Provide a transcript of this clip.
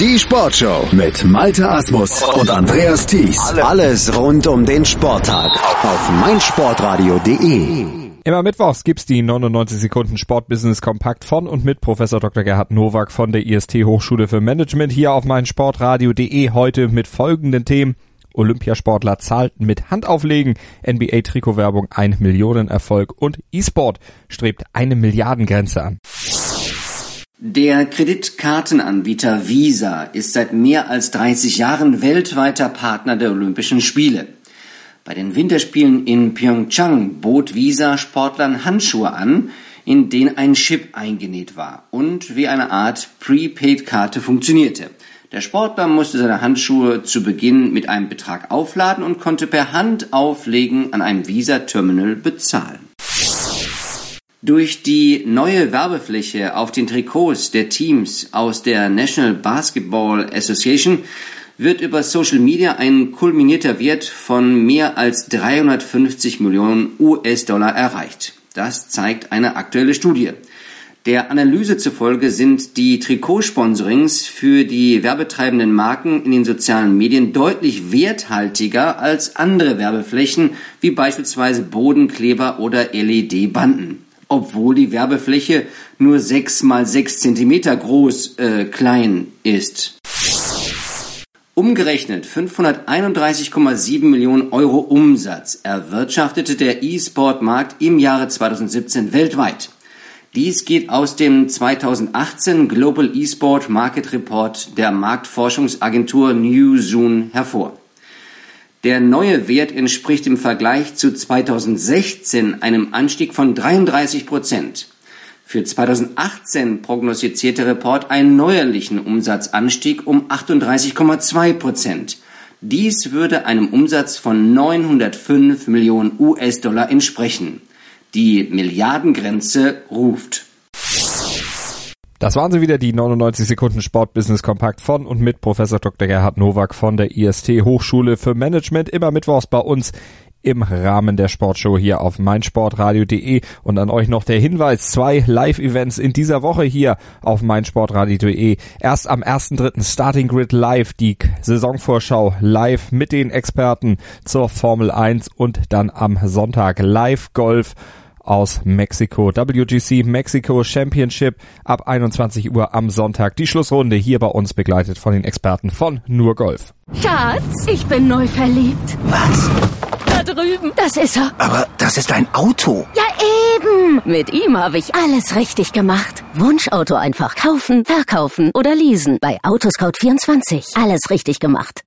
Die Sportshow mit Malte Asmus und Andreas Thies. Alles rund um den Sporttag auf meinsportradio.de. Immer mittwochs gibt's die 99 Sekunden Sportbusiness Kompakt von und mit Professor Dr. Gerhard Nowak von der IST Hochschule für Management hier auf meinsportradio.de heute mit folgenden Themen. Olympiasportler zahlten mit Handauflegen, NBA-Trikotwerbung ein Millionenerfolg und E-Sport strebt eine Milliardengrenze an. Der Kreditkartenanbieter Visa ist seit mehr als 30 Jahren weltweiter Partner der Olympischen Spiele. Bei den Winterspielen in Pyeongchang bot Visa Sportlern Handschuhe an, in denen ein Chip eingenäht war und wie eine Art Prepaid-Karte funktionierte. Der Sportler musste seine Handschuhe zu Beginn mit einem Betrag aufladen und konnte per Handauflegen an einem Visa-Terminal bezahlen. Durch die neue Werbefläche auf den Trikots der Teams aus der National Basketball Association wird über Social Media ein kulminierter Wert von mehr als 350 Millionen US-Dollar erreicht. Das zeigt eine aktuelle Studie. Der Analyse zufolge sind die Trikotsponsorings für die werbetreibenden Marken in den sozialen Medien deutlich werthaltiger als andere Werbeflächen wie beispielsweise Bodenkleber oder LED-Banden. Obwohl die Werbefläche nur 6 mal 6 Zentimeter groß äh, klein ist. Umgerechnet 531,7 Millionen Euro Umsatz erwirtschaftete der E-Sport-Markt im Jahre 2017 weltweit. Dies geht aus dem 2018 Global eSport Market Report der Marktforschungsagentur Newzoo hervor. Der neue Wert entspricht im Vergleich zu 2016 einem Anstieg von 33 Prozent. Für 2018 prognostiziert der Report einen neuerlichen Umsatzanstieg um 38,2 Prozent. Dies würde einem Umsatz von 905 Millionen US-Dollar entsprechen. Die Milliardengrenze ruft. Das waren sie wieder, die 99 Sekunden Sportbusiness Kompakt von und mit Professor Dr. Gerhard Nowak von der IST Hochschule für Management. Immer mittwochs bei uns im Rahmen der Sportshow hier auf meinsportradio.de und an euch noch der Hinweis, zwei Live-Events in dieser Woche hier auf meinsportradio.de. Erst am 1.3. Starting Grid Live, die Saisonvorschau live mit den Experten zur Formel 1 und dann am Sonntag Live Golf aus Mexiko. WGC Mexico Championship ab 21 Uhr am Sonntag. Die Schlussrunde hier bei uns begleitet von den Experten von Nur Golf. Schatz, ich bin neu verliebt. Was? Da drüben. Das ist er. Aber das ist ein Auto. Ja, eben. Mit ihm habe ich alles richtig gemacht. Wunschauto einfach kaufen, verkaufen oder leasen. Bei Autoscout24. Alles richtig gemacht.